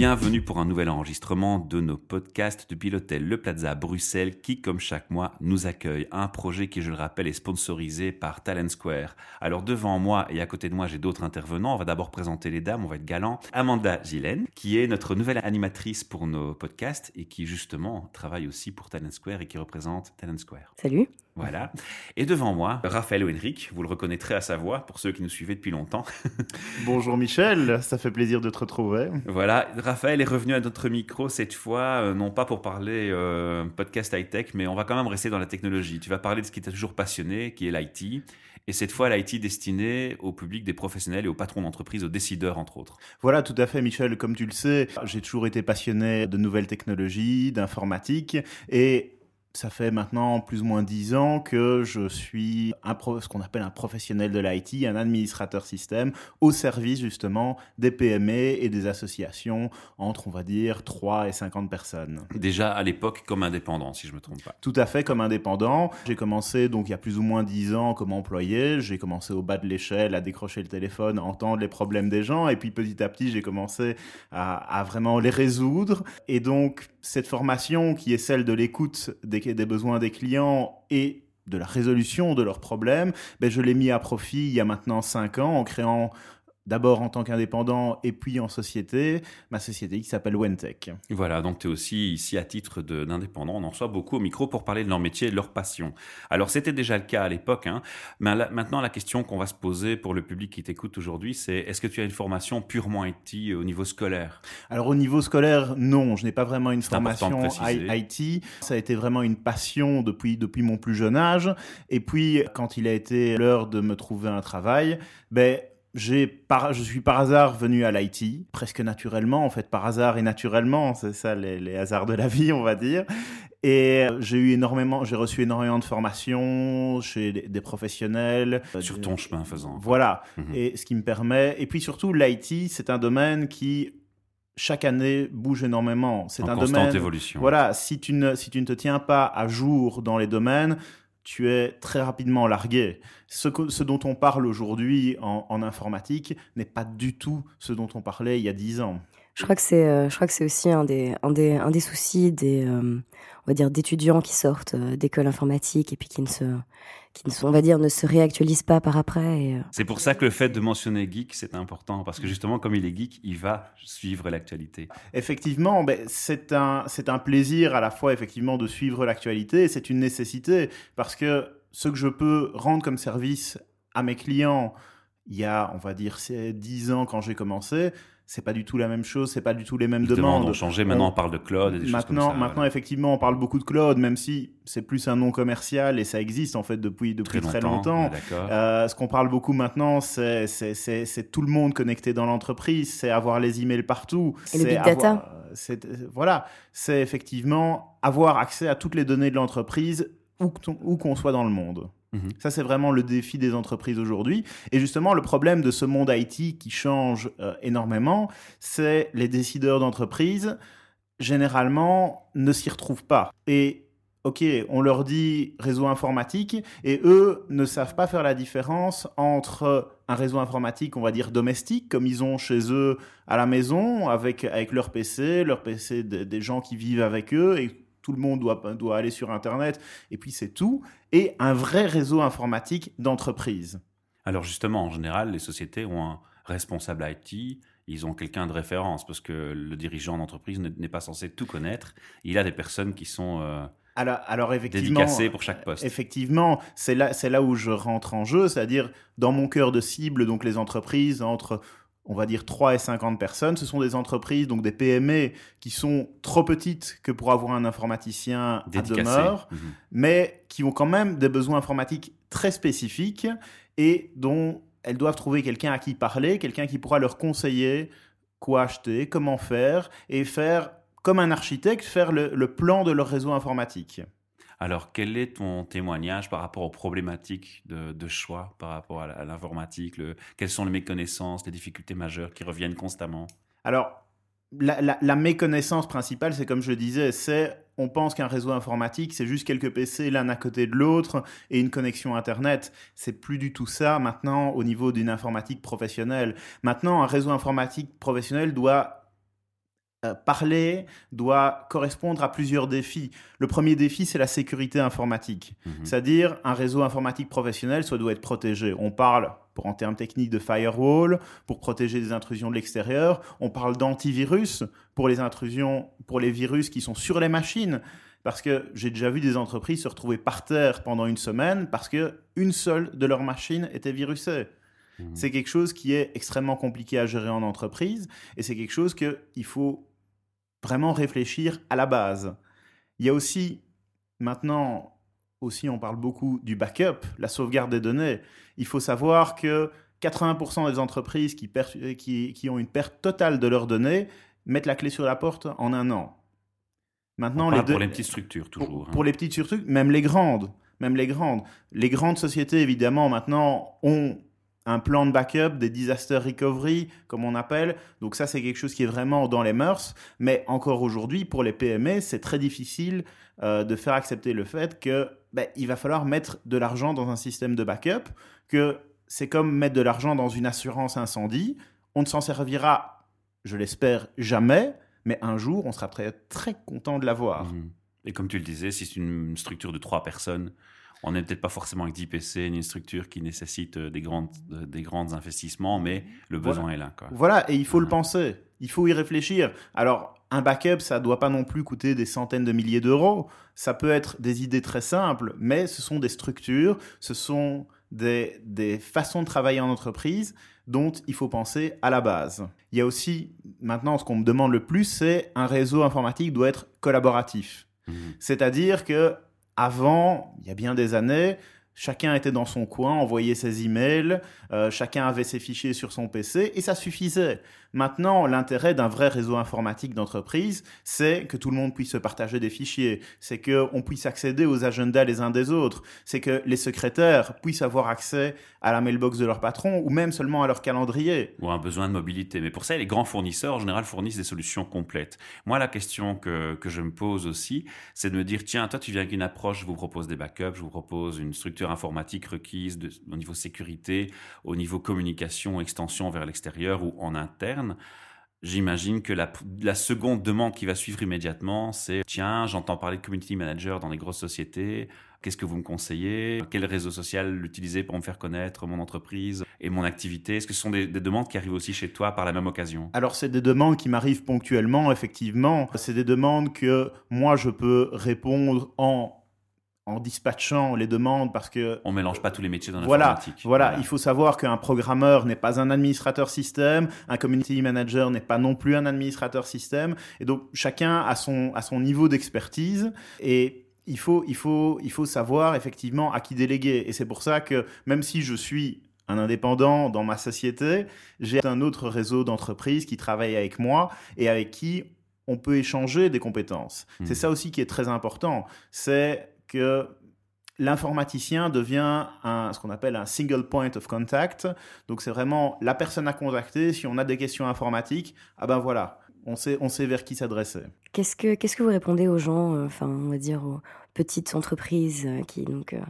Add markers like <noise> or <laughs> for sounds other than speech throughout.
Bienvenue pour un nouvel enregistrement de nos podcasts depuis l'hôtel Le Plaza Bruxelles qui, comme chaque mois, nous accueille. Un projet qui, je le rappelle, est sponsorisé par Talent Square. Alors devant moi et à côté de moi, j'ai d'autres intervenants. On va d'abord présenter les dames, on va être galant. Amanda Gillen, qui est notre nouvelle animatrice pour nos podcasts et qui justement travaille aussi pour Talent Square et qui représente Talent Square. Salut. Voilà. Et devant moi, Raphaël Henric, vous le reconnaîtrez à sa voix pour ceux qui nous suivaient depuis longtemps. <laughs> Bonjour Michel, ça fait plaisir de te retrouver. Voilà, Raphaël est revenu à notre micro cette fois, euh, non pas pour parler euh, podcast high-tech, mais on va quand même rester dans la technologie. Tu vas parler de ce qui t'a toujours passionné, qui est l'IT. Et cette fois, l'IT destinée au public des professionnels et aux patrons d'entreprise, aux décideurs, entre autres. Voilà, tout à fait, Michel. Comme tu le sais, j'ai toujours été passionné de nouvelles technologies, d'informatique. Et ça fait maintenant plus ou moins dix ans que je suis un ce qu'on appelle un professionnel de l'IT, un administrateur système, au service justement des PME et des associations entre, on va dire, 3 et 50 personnes. Déjà à l'époque comme indépendant, si je ne me trompe pas. Tout à fait comme indépendant. J'ai commencé donc il y a plus ou moins dix ans comme employé. J'ai commencé au bas de l'échelle à décrocher le téléphone, à entendre les problèmes des gens, et puis petit à petit j'ai commencé à, à vraiment les résoudre. Et donc cette formation qui est celle de l'écoute des, besoins des clients et de la résolution de leurs problèmes, ben je l'ai mis à profit il y a maintenant cinq ans en créant d'abord en tant qu'indépendant et puis en société, ma société qui s'appelle Wentech. Voilà, donc tu es aussi ici à titre d'indépendant. On en reçoit beaucoup au micro pour parler de leur métier et de leur passion. Alors c'était déjà le cas à l'époque, hein, mais maintenant la question qu'on va se poser pour le public qui t'écoute aujourd'hui, c'est est-ce que tu as une formation purement IT au niveau scolaire? Alors au niveau scolaire, non, je n'ai pas vraiment une formation IT. Ça a été vraiment une passion depuis, depuis mon plus jeune âge. Et puis quand il a été l'heure de me trouver un travail, ben j'ai par, je suis par hasard venu à l'IT, presque naturellement, en fait, par hasard et naturellement, c'est ça les, les, hasards de la vie, on va dire. Et j'ai eu énormément, j'ai reçu énormément de formations chez des, des professionnels. Sur ton chemin faisant. Voilà. -hmm. Et ce qui me permet, et puis surtout, l'IT, c'est un domaine qui, chaque année bouge énormément. C'est un constante domaine. évolution. Voilà, si tu ne si tu ne te tiens pas à jour dans les domaines, tu es très rapidement largué. Ce, que, ce dont on parle aujourd'hui en, informatique n'est pas du tout ce dont on parlait il y a dix ans. Je crois que c'est, euh, aussi un des, un des, un des soucis des, euh, on va dire, d'étudiants qui sortent euh, d'école informatique et puis qui ne se, qui ne, on va dire, ne se réactualisent pas par après. Et... C'est pour ça que le fait de mentionner geek, c'est important, parce que justement, comme il est geek, il va suivre l'actualité. Effectivement, ben, c'est un, c'est un plaisir à la fois, effectivement, de suivre l'actualité, c'est une nécessité, parce que ce que je peux rendre comme service à mes clients, il y a, on va dire, 10 ans quand j'ai commencé, c'est pas du tout la même chose, c'est pas du tout les mêmes Les demandes. ont changé, maintenant on, on parle de cloud et des maintenant, choses comme ça. Maintenant, voilà. effectivement, on parle beaucoup de cloud, même si c'est plus un nom commercial et ça existe en fait depuis, depuis très très longtemps. Euh, ce qu'on parle beaucoup maintenant, c'est tout le monde connecté dans l'entreprise, c'est avoir les emails partout. Et le big data. Avoir, voilà, c'est effectivement avoir accès à toutes les données de l'entreprise où, où qu'on soit dans le monde. Mmh. Ça, c'est vraiment le défi des entreprises aujourd'hui. Et justement, le problème de ce monde IT qui change euh, énormément, c'est les décideurs d'entreprise, généralement, ne s'y retrouvent pas. Et OK, on leur dit réseau informatique et eux ne savent pas faire la différence entre un réseau informatique, on va dire domestique, comme ils ont chez eux à la maison, avec, avec leur PC, leur PC de, des gens qui vivent avec eux et tout le monde doit, doit aller sur Internet, et puis c'est tout, et un vrai réseau informatique d'entreprise. Alors justement, en général, les sociétés ont un responsable IT, ils ont quelqu'un de référence, parce que le dirigeant d'entreprise n'est pas censé tout connaître, il a des personnes qui sont... Euh alors, alors effectivement, dédicacées pour chaque poste. Effectivement, c'est là, c'est là où je rentre en jeu, c'est-à-dire dans mon cœur de cible, donc les entreprises entre on va dire 3 et 50 personnes. Ce sont des entreprises, donc des PME, qui sont trop petites que pour avoir un informaticien Dédicacé. à demeure, mmh. mais qui ont quand même des besoins informatiques très spécifiques et dont elles doivent trouver quelqu'un à qui parler, quelqu'un qui pourra leur conseiller quoi acheter, comment faire, et faire, comme un architecte, faire le, le plan de leur réseau informatique. Alors, quel est ton témoignage par rapport aux problématiques de, choix, par rapport à l'informatique Quelles sont les méconnaissances, les difficultés majeures qui reviennent constamment? Alors, la, méconnaissance principale, c'est comme je le disais, c'est on pense qu'un réseau informatique, c'est juste quelques PC l'un à côté de l'autre et une connexion Internet. C'est plus du tout ça maintenant au niveau d'une informatique professionnelle. Maintenant, un réseau informatique professionnel doit euh, parler doit correspondre à plusieurs défis. Le premier défi, c'est la sécurité informatique. Mhm. C'est-à-dire, un réseau informatique professionnel, ça doit être protégé. On parle, pour, en termes techniques, de firewall, pour protéger des intrusions de l'extérieur. On parle d'antivirus pour les intrusions, pour les virus qui sont sur les machines. Parce que j'ai déjà vu des entreprises se retrouver par terre pendant une semaine parce que une seule de leurs machines était virusée. Mhm. C'est quelque chose qui est extrêmement compliqué à gérer en entreprise et c'est quelque chose qu'il faut vraiment réfléchir à la base. Il y a aussi, maintenant, aussi on parle beaucoup du backup, la sauvegarde des données. Il faut savoir que 80% des entreprises qui, qui, qui, ont une perte totale de leurs données mettent la clé sur la porte en un an. Maintenant, les pour les petites structures, toujours. Pour, hein. les petites structures, même les grandes. Même les grandes. Les grandes sociétés, évidemment, maintenant, ont un plan de backup, des disaster recovery, comme on appelle. Donc ça, c'est quelque chose qui est vraiment dans les mœurs. Mais encore aujourd'hui, pour les PME, c'est très difficile euh, de faire accepter le fait que ben, il va falloir mettre de l'argent dans un système de backup, que c'est comme mettre de l'argent dans une assurance incendie. On ne s'en servira, je l'espère, jamais, mais un jour, on sera très, très content de l'avoir. Mmh. Et comme tu le disais, si c'est une structure de trois personnes, on n'est peut-être pas forcément avec 10 PC, ni une structure qui nécessite euh, des, grandes, euh, des grands investissements, mais le besoin est là. Voilà, et il faut le penser, il faut y réfléchir. Alors, un backup, ça ne doit pas non plus coûter des centaines de milliers d'euros. Ça peut être des idées très simples, mais ce sont des structures, ce sont des, des façons de travailler en entreprise dont il faut penser à la base. Il y a aussi, maintenant, ce qu'on me demande le plus, c'est un réseau informatique doit être collaboratif. Mmh. C'est-à-dire que avant, il y a bien des années, Chacun était dans son coin, envoyait ses emails, euh, chacun avait ses fichiers sur son PC et ça suffisait. Maintenant, l'intérêt d'un vrai réseau informatique d'entreprise, c'est que tout le monde puisse se partager des fichiers, c'est qu'on puisse accéder aux agendas les uns des autres, c'est que les secrétaires puissent avoir accès à la mailbox de leur patron ou même seulement à leur calendrier. Ou un besoin de mobilité. Mais pour ça, les grands fournisseurs, en général, fournissent des solutions complètes. Moi, la question que, que je me pose aussi, c'est de me dire, tiens, toi, tu viens avec une approche, je vous propose des backups, je vous propose une structure informatique requise au niveau sécurité, au niveau communication, extension vers l'extérieur ou en interne. J'imagine que la, seconde demande qui va suivre immédiatement, c'est tiens, j'entends parler de community manager dans les grosses sociétés. Qu'est-ce que vous me conseillez? Quel réseau social utiliser pour me faire connaître mon entreprise et mon activité? Est-ce que ce sont des, demandes qui arrivent aussi chez toi par la même occasion? Alors, c'est des demandes qui m'arrivent ponctuellement, effectivement. C'est des demandes que moi, je peux répondre en en dispatchant les demandes parce que on mélange pas tous les métiers dans l'informatique. Voilà, voilà, il faut savoir qu'un programmeur n'est pas un administrateur système, un community manager n'est pas non plus un administrateur système, et donc chacun a son a son niveau d'expertise et il faut il faut il faut savoir effectivement à qui déléguer et c'est pour ça que même si je suis un indépendant dans ma société, j'ai un autre réseau d'entreprises qui travaillent avec moi et avec qui on peut échanger des compétences. C'est hmm. ça aussi qui est très important. C'est que l'informaticien devient un, ce qu'on appelle un single point of contact. Donc c'est vraiment la personne à contacter si on a des questions informatiques. Ah ben voilà, on sait, on sait vers qui s'adresser. Qu'est-ce que, qu'est-ce que vous répondez aux gens, euh, enfin on va dire aux petites entreprises euh, qui donc euh,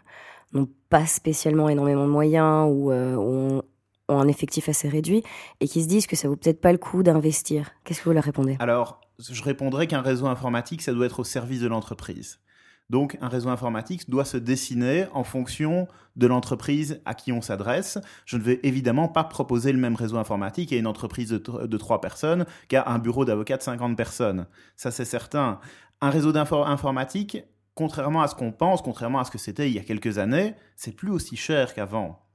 n'ont pas spécialement énormément de moyens ou ont, ont un effectif assez réduit et qui se disent que ça vaut peut-être pas le coup d'investir? Qu'est-ce que vous leur répondez? Alors je répondrai qu'un réseau informatique ça doit être au service de l'entreprise. Donc un réseau informatique doit se dessiner en fonction de l'entreprise à qui on s'adresse. Je ne vais évidemment pas proposer le même réseau informatique à une entreprise de, trois personnes qu'à un bureau d'avocat de 50 personnes. Ça c'est certain. Un réseau informatique, contrairement à ce qu'on pense, contrairement à ce que c'était il y a quelques années, c'est plus aussi cher qu'avant.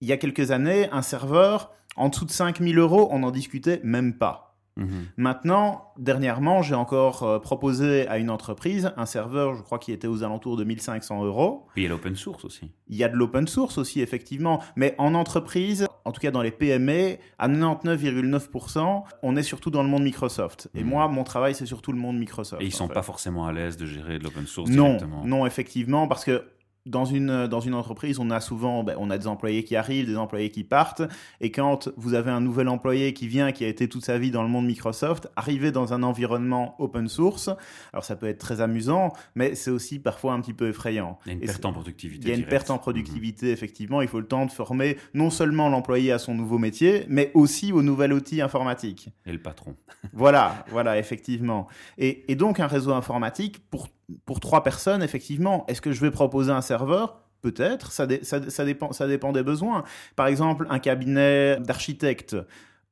Il y a quelques années, un serveur, en dessous de 5000 euros, on n'en discutait même pas. Mhm. Maintenant, dernièrement, j'ai encore euh, proposé à une entreprise un serveur, je crois, qui était aux alentours de 1500 euros. il y a l'open source aussi. Il y a de l'open source aussi, effectivement. Mais en entreprise, en tout cas dans les PME, à 99,9%, on est surtout dans le monde Microsoft. Et mhm. moi, mon travail, c'est surtout le monde Microsoft. Et ils sont pas forcément à l'aise de gérer de l'open source non, directement. Non, effectivement, parce que dans une, dans une entreprise, on a souvent ben, on a des employés qui arrivent, des employés qui partent. Et quand vous avez un nouvel employé qui vient, qui a été toute sa vie dans le monde Microsoft, arriver dans un environnement open source, alors ça peut être très amusant, mais c'est aussi parfois un petit peu effrayant. Il y a une perte en productivité. Il y a une perte en productivité, effectivement. Il faut le temps de former non seulement l'employé à son nouveau métier, mais aussi au nouvel outil informatique. Et le patron. voilà, voilà, effectivement. Et, et donc un réseau informatique, pour pour trois personnes, effectivement, est-ce que je vais proposer un serveur? Peut-être, ça, ça, dépend, ça dépend des besoins. Par exemple, un cabinet d'architectes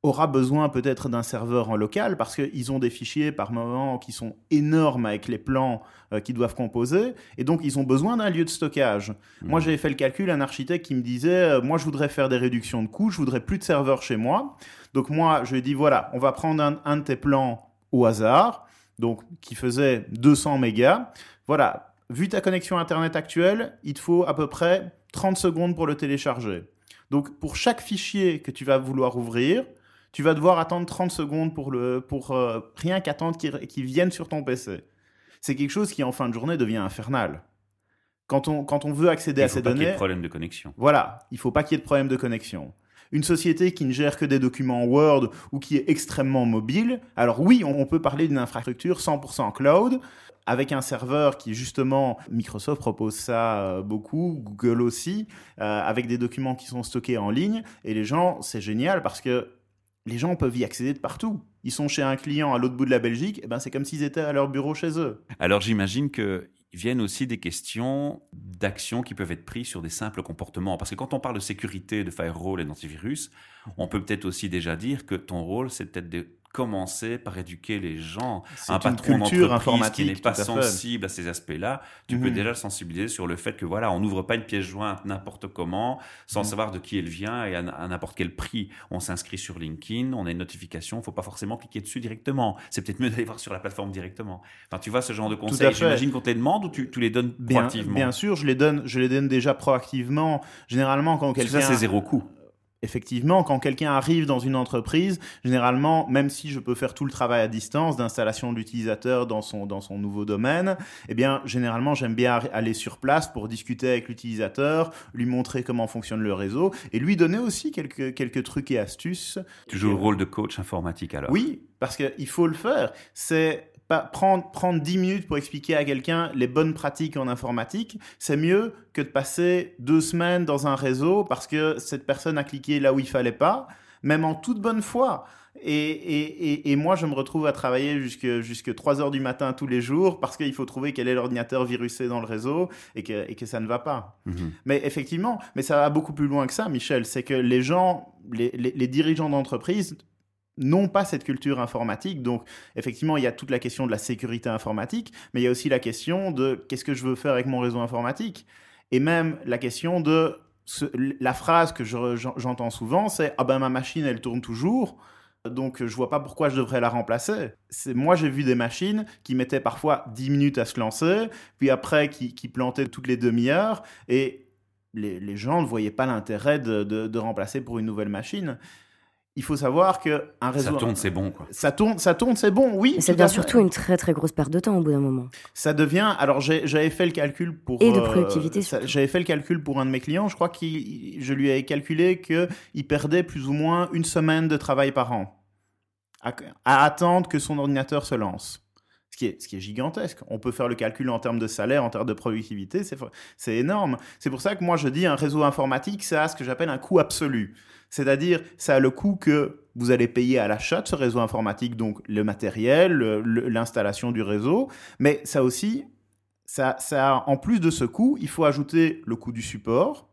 aura besoin peut-être d'un serveur en local parce qu'ils ont des fichiers par moment qui sont énormes avec les plans euh, qu'ils doivent composer et donc ils ont besoin d'un lieu de stockage. Mmh. Moi j'avais fait le calcul, un architecte qui me disait euh, moi je voudrais faire des réductions de coûts, je voudrais plus de serveurs chez moi. Donc moi je lui ai dit voilà, on va prendre un, un de tes plans au hasard, donc qui faisait 200 mégas. Voilà, vu ta connexion Internet actuelle, il te faut à peu près 30 secondes pour le télécharger. Donc pour chaque fichier que tu vas vouloir ouvrir, tu vas devoir attendre 30 secondes pour, le, pour euh, rien qu'attendre qu'il vienne sur ton PC. C'est quelque chose qui en fin de journée devient infernal. Quand on, quand on veut accéder à ces données... Il faut pas qu'il y ait de problème de connexion. Voilà, il faut pas qu'il y ait de problème de connexion une société qui ne gère que des documents Word ou qui est extrêmement mobile, alors oui, on peut parler d'une infrastructure 100% cloud, avec un serveur qui justement, Microsoft propose ça euh, beaucoup, Google aussi, euh, avec des documents qui sont stockés en ligne, et les gens, c'est génial parce que les gens peuvent y accéder de partout. Ils sont chez un client à l'autre bout de la Belgique, et ben c'est comme s'ils étaient à leur bureau chez eux. Alors j'imagine que viennent aussi des questions d'actions qui peuvent être prises sur des simples comportements. Parce que quand on parle de sécurité, de firewall et d'antivirus, on peut peut-être aussi déjà dire que ton rôle, c'est peut-être de commencer par éduquer les gens. Un patron d'entreprise qui n'est pas sensible à ces aspects-là, tu peux mhm. déjà le sensibiliser sur le fait que voilà, on n'ouvre pas une pièce jointe n'importe comment, sans mhm. savoir de qui elle vient et à, n'importe quel prix. On s'inscrit sur LinkedIn, on a une notification, il faut pas forcément cliquer dessus directement. C'est peut-être mieux <laughs> d'aller voir sur la plateforme directement. Enfin, tu vois ce genre de conseils. J'imagine qu'on te les demande ou tu, les donnes proactivement? Bien, sûr, je les donne, je les donne déjà proactivement. Généralement, quand quelqu'un. Ça, c'est zéro coût effectivement, quand quelqu'un arrive dans une entreprise, généralement, même si je peux faire tout le travail à distance d'installation de l'utilisateur dans son, dans son nouveau domaine, eh bien, généralement, j'aime bien aller sur place pour discuter avec l'utilisateur, lui montrer comment fonctionne le réseau et lui donner aussi quelques, quelques trucs et astuces. Tu joues le rôle de coach informatique alors Oui, parce qu'il faut le faire. C'est prendre, prendre 10 minutes pour expliquer à quelqu'un les bonnes pratiques en informatique, c'est mieux que de passer deux semaines dans un réseau parce que cette personne a cliqué là où il fallait pas, même en toute bonne foi. Et, et, et, moi, je me retrouve à travailler jusque, jusque 3 heures du matin tous les jours parce qu'il faut trouver quel est l'ordinateur virusé dans le réseau et que, et que ça ne va pas. Mhm. Mais effectivement, mais ça va beaucoup plus loin que ça, Michel. C'est que les gens, les, les, les dirigeants d'entreprise n'ont pas cette culture informatique. Donc, effectivement, il y a toute la question de la sécurité informatique, mais il y a aussi la question de qu'est-ce que je veux faire avec mon réseau informatique. Et même la question de la phrase que j'entends souvent, c'est ah ben ma machine elle tourne toujours, donc je vois pas pourquoi je devrais la remplacer. Moi j'ai vu des machines qui mettaient parfois 10 minutes à se lancer, puis après qui, plantaient toutes les demi-heures et les, gens ne voyaient pas l'intérêt de, remplacer pour une nouvelle machine il faut savoir que un réseau. Ça tourne, c'est bon, quoi. Ça tourne, ça tourne, c'est bon, oui. Mais ça devient surtout une très très grosse perte de temps au bout d'un moment. Ça devient. Alors j'avais fait le calcul pour. Et de euh, productivité. j'avais fait le calcul pour un de mes clients. Je crois que je lui ai calculé que il perdait plus ou moins une semaine de travail par an à, attendre que son ordinateur se lance. Ce qui, est, ce qui est gigantesque. On peut faire le calcul en termes de salaire, en termes de productivité, c'est énorme. C'est pour ça que moi je dis un réseau informatique, ça a ce que j'appelle un coût absolu. C'est-à-dire, ça a le coût que vous allez payer à l'achat de ce réseau informatique, donc le matériel, l'installation du réseau, mais ça aussi, ça, ça, en plus de ce coût, il faut ajouter le coût du support,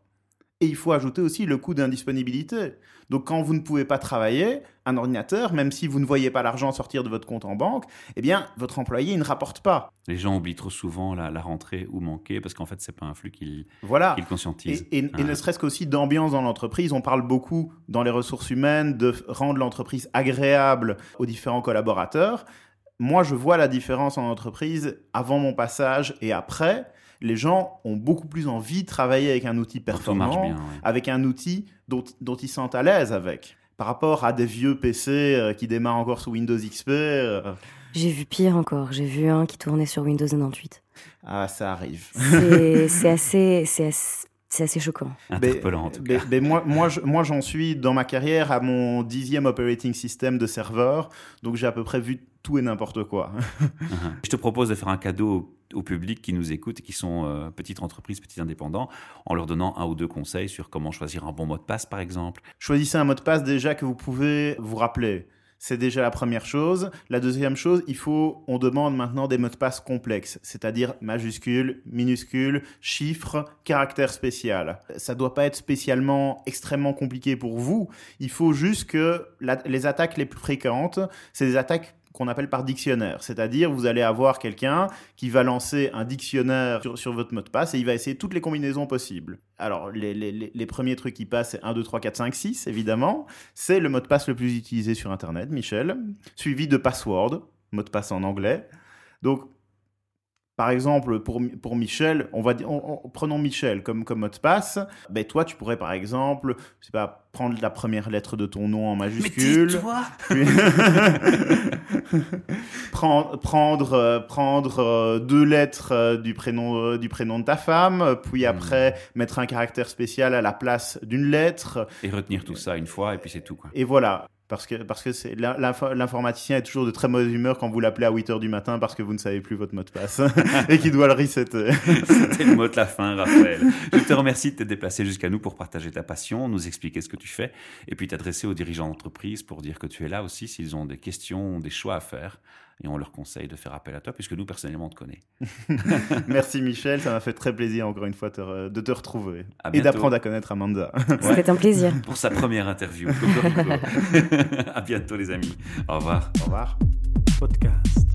et il faut ajouter aussi le coût d'indisponibilité. Donc quand vous ne pouvez pas travailler, un ordinateur, même si vous ne voyez pas l'argent sortir de votre compte en banque, eh bien, votre employé ne rapporte pas. Les gens oublient trop souvent la, rentrée ou manquer parce qu'en fait, c'est pas un flux qu'ils voilà. conscientisent. Et, et, ne serait-ce qu'aussi d'ambiance dans l'entreprise. On parle beaucoup dans les ressources humaines de rendre l'entreprise agréable aux différents collaborateurs. Moi, je vois la différence en entreprise avant mon passage et après les gens ont beaucoup plus envie de travailler avec un outil performant, avec un outil dont, ils sentent à l'aise avec. Par rapport à des vieux PC euh, qui démarrent encore sous Windows XP. Euh. J'ai vu pire encore. J'ai vu un qui tournait sur Windows 98. Ah, ça arrive. C'est <laughs> assez, c'est assez, c'est assez choquant. Interpellant, en tout cas. Mais, moi, moi, moi, j'en suis dans ma carrière à mon dixième operating system de serveur, donc j'ai à peu près vu tout et n'importe quoi. <laughs> Uh-huh. Je te propose de faire un cadeau au public qui nous écoute et qui sont euh, petites entreprises, petits indépendants, en leur donnant un ou deux conseils sur comment choisir un bon mot de passe, par exemple. Choisissez un mot de passe déjà que vous pouvez vous rappeler. C'est déjà la première chose. La deuxième chose, il faut, on demande maintenant des mots de passe complexes, c'est-à-dire majuscules, minuscules, chiffres, caractères spécial. Ça doit pas être spécialement extrêmement compliqué pour vous. Il faut juste que les attaques les plus fréquentes, c'est des attaques qu'on appelle par dictionnaire. C'est-à-dire, vous allez avoir quelqu'un qui va lancer un dictionnaire sur, votre mot de passe et il va essayer toutes les combinaisons possibles. Alors, les, les premiers trucs qui passent, c'est 1, 2, 3, 4, 5, 6, évidemment. C'est le mot de passe le plus utilisé sur Internet, Michel, suivi de password, mot de passe en anglais. Donc, par exemple, pour, pour Michel, on va dire, prenons Michel comme, comme mot de passe. Ben toi, tu pourrais par exemple, je sais pas, prendre la première lettre de ton nom en majuscule. <laughs> Mais toi prendre prendre euh, prendre euh, deux lettres euh, du prénom du prénom de ta femme, puis hmm. après mettre un caractère spécial à la place d'une lettre. Et retenir tout ça une fois et puis c'est tout quoi. Et voilà parce que parce que c'est l'informaticien est toujours de très mauvaise humeur quand vous l'appelez à 8 heures du matin parce que vous ne savez plus votre mot de passe <laughs> et qu'il doit le resetter. C'était le mot de la fin, Raphaël. Je te remercie de t'être déplacé jusqu'à nous pour partager ta passion, nous expliquer ce que tu fais et puis t'adresser aux dirigeants d'entreprise pour dire que tu es là aussi s'ils ont des questions, des choix à faire et on leur conseille de faire appel à toi puisque nous personnellement on te connaît. <laughs> Merci Michel, ça m'a fait très plaisir encore une fois de te retrouver et d'apprendre à connaître Amanda. C'était un plaisir. Pour sa première interview. <laughs> à bientôt les amis. Au revoir. Au revoir. Podcast.